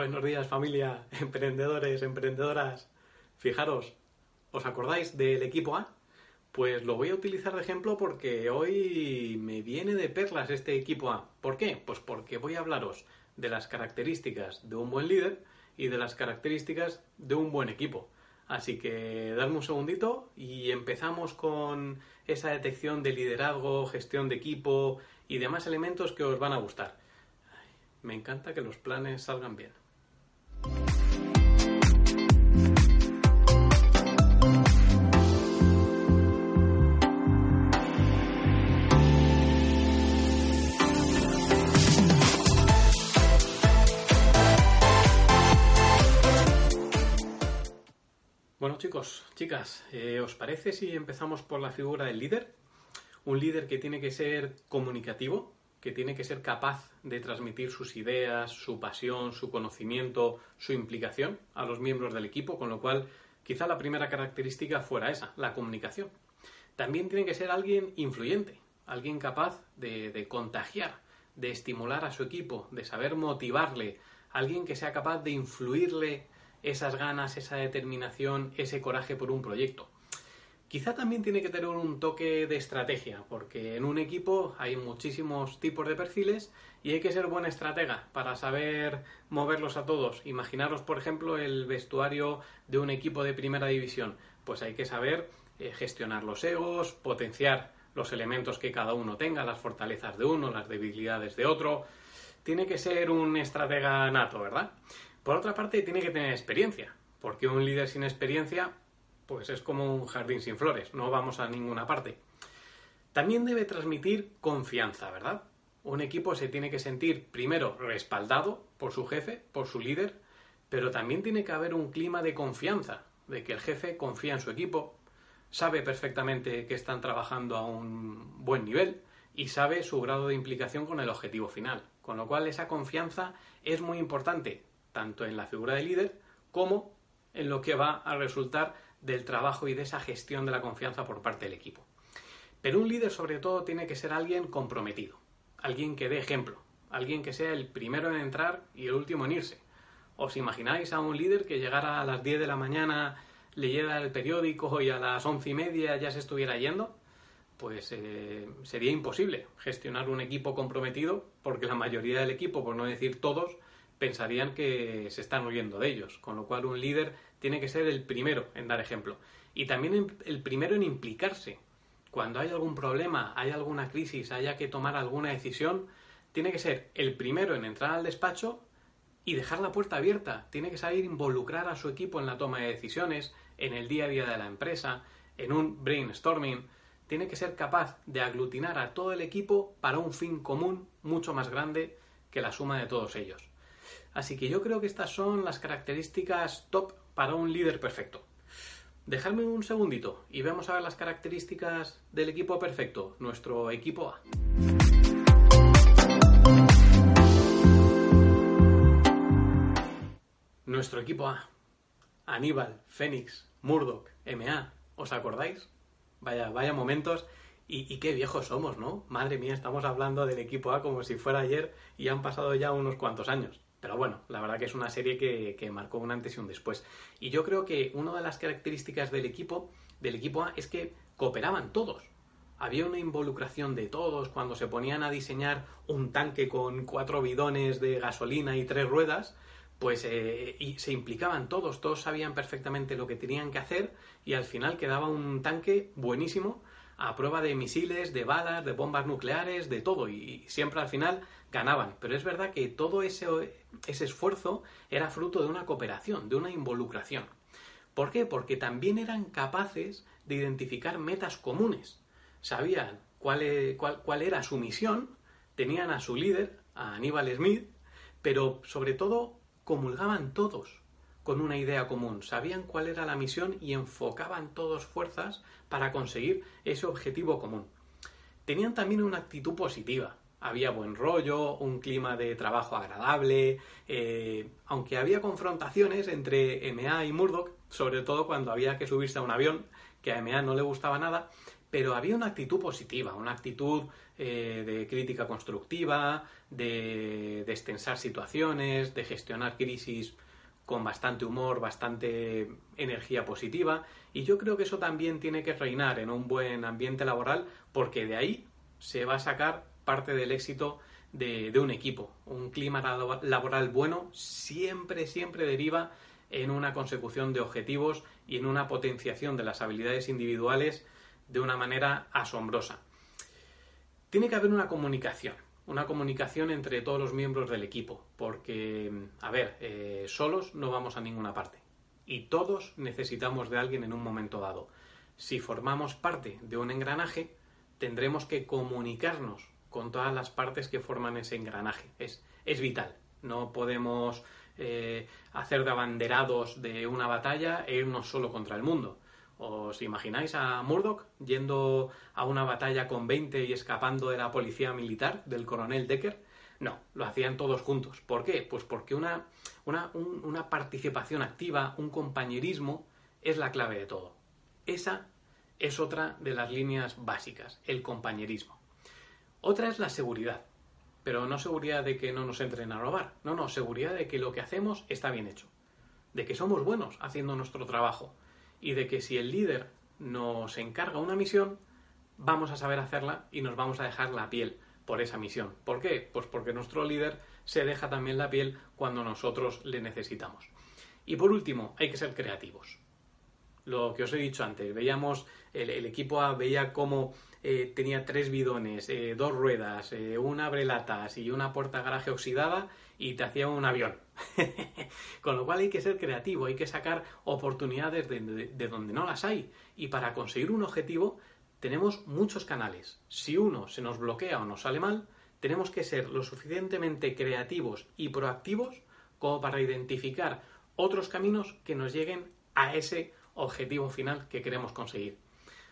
Buenos días familia, emprendedores, emprendedoras. Fijaros, ¿os acordáis del equipo A? Pues lo voy a utilizar de ejemplo porque hoy me viene de perlas este equipo A. ¿Por qué? Pues porque voy a hablaros de las características de un buen líder y de las características de un buen equipo. Así que dadme un segundito y empezamos con esa detección de liderazgo, gestión de equipo y demás elementos que os van a gustar. Me encanta que los planes salgan bien. Bueno chicos, chicas, eh, ¿os parece si empezamos por la figura del líder? Un líder que tiene que ser comunicativo, que tiene que ser capaz de transmitir sus ideas, su pasión, su conocimiento, su implicación a los miembros del equipo, con lo cual quizá la primera característica fuera esa, la comunicación. También tiene que ser alguien influyente, alguien capaz de, de contagiar, de estimular a su equipo, de saber motivarle, alguien que sea capaz de influirle esas ganas, esa determinación, ese coraje por un proyecto. Quizá también tiene que tener un toque de estrategia, porque en un equipo hay muchísimos tipos de perfiles y hay que ser buena estratega para saber moverlos a todos. Imaginaros, por ejemplo, el vestuario de un equipo de primera división. Pues hay que saber eh, gestionar los egos, potenciar los elementos que cada uno tenga, las fortalezas de uno, las debilidades de otro. Tiene que ser un estratega nato, ¿verdad? Por otra parte, tiene que tener experiencia, porque un líder sin experiencia pues es como un jardín sin flores, no vamos a ninguna parte. También debe transmitir confianza, ¿verdad? Un equipo se tiene que sentir primero respaldado por su jefe, por su líder, pero también tiene que haber un clima de confianza, de que el jefe confía en su equipo, sabe perfectamente que están trabajando a un buen nivel y sabe su grado de implicación con el objetivo final. Con lo cual esa confianza es muy importante, tanto en la figura de líder como en lo que va a resultar del trabajo y de esa gestión de la confianza por parte del equipo. Pero un líder sobre todo tiene que ser alguien comprometido, alguien que dé ejemplo, alguien que sea el primero en entrar y el último en irse. ¿Os imagináis a un líder que llegara a las 10 de la mañana, leyera el periódico y a las once y media ya se estuviera yendo? Pues eh, sería imposible gestionar un equipo comprometido porque la mayoría del equipo, por no decir todos, pensarían que se están huyendo de ellos. Con lo cual un líder tiene que ser el primero en dar ejemplo. Y también el primero en implicarse. Cuando hay algún problema, hay alguna crisis, haya que tomar alguna decisión, tiene que ser el primero en entrar al despacho y dejar la puerta abierta. Tiene que saber involucrar a su equipo en la toma de decisiones, en el día a día de la empresa, en un brainstorming. Tiene que ser capaz de aglutinar a todo el equipo para un fin común mucho más grande que la suma de todos ellos. Así que yo creo que estas son las características top para un líder perfecto. Dejadme un segundito y vamos a ver las características del equipo perfecto, nuestro equipo A. Nuestro equipo A. Aníbal, Fénix, Murdoch, MA. ¿Os acordáis? Vaya, vaya momentos. Y, y, qué viejos somos, ¿no? Madre mía, estamos hablando del equipo A como si fuera ayer y han pasado ya unos cuantos años. Pero bueno, la verdad que es una serie que, marcó un antes y un después. Y yo creo que una de las características del equipo, del equipo A, es que cooperaban todos. Había una involucración de todos cuando se ponían a diseñar un tanque con cuatro bidones de gasolina y tres ruedas, pues eh, y se implicaban todos, todos sabían perfectamente lo que tenían que hacer y al final quedaba un tanque buenísimo a prueba de misiles, de balas, de bombas nucleares, de todo y siempre al final ganaban. Pero es verdad que todo ese, esfuerzo era fruto de una cooperación, de una involucración. ¿Por qué? Porque también eran capaces de identificar metas comunes. Sabían cuál, e, cuál, cuál era su misión, tenían a su líder, a Aníbal Smith, pero sobre todo comulgaban todos con una idea común, sabían cuál era la misión y enfocaban todos fuerzas para conseguir ese objetivo común. Tenían también una actitud positiva, había buen rollo, un clima de trabajo agradable, eh, aunque había confrontaciones entre MA y Murdoch, sobre todo cuando había que subirse a un avión, que a MA no le gustaba nada, pero había una actitud positiva, una actitud eh, de crítica constructiva, de destensar situaciones, de gestionar crisis con bastante humor, bastante energía positiva, y yo creo que eso también tiene que reinar en un buen ambiente laboral, porque de ahí se va a sacar parte del éxito de, un equipo. Un clima laboral bueno siempre, siempre deriva en una consecución de objetivos y en una potenciación de las habilidades individuales de una manera asombrosa. Tiene que haber una comunicación, una comunicación entre todos los miembros del equipo, porque, a ver, eh, solos no vamos a ninguna parte y todos necesitamos de alguien en un momento dado. Si formamos parte de un engranaje, tendremos que comunicarnos con todas las partes que forman ese engranaje. Es, es vital. No podemos eh, hacer de abanderados de una batalla e irnos solo contra el mundo. ¿Os imagináis a Murdoch yendo a una batalla con 20 y escapando de la policía militar del coronel Decker? No, lo hacían todos juntos. ¿Por qué? Pues porque una, una, una participación activa, un compañerismo, es la clave de todo. Esa es otra de las líneas básicas, el compañerismo. Otra es la seguridad, pero no seguridad de que no nos entren a robar, no, no, seguridad de que lo que hacemos está bien hecho, de que somos buenos haciendo nuestro trabajo y de que si el líder nos encarga una misión, vamos a saber hacerla y nos vamos a dejar la piel por esa misión. ¿Por qué? Pues porque nuestro líder se deja también la piel cuando nosotros le necesitamos. Y por último, hay que ser creativos. Lo que os he dicho antes, veíamos, el, equipo A veía cómo eh, tenía tres bidones, eh, dos ruedas, eh, una abrelatas y una puerta garaje oxidada y te hacía un avión. Con lo cual hay que ser creativo, hay que sacar oportunidades de, de donde no las hay. Y para conseguir un objetivo tenemos muchos canales. Si uno se nos bloquea o nos sale mal, tenemos que ser lo suficientemente creativos y proactivos como para identificar otros caminos que nos lleguen a ese objetivo final que queremos conseguir.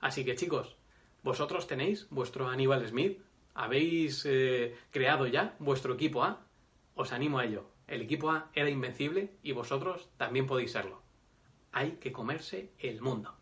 Así que chicos, ¿Vosotros tenéis vuestro Aníbal Smith? ¿Habéis eh, creado ya vuestro equipo A? Os animo a ello. El equipo A era invencible y vosotros también podéis serlo. Hay que comerse el mundo.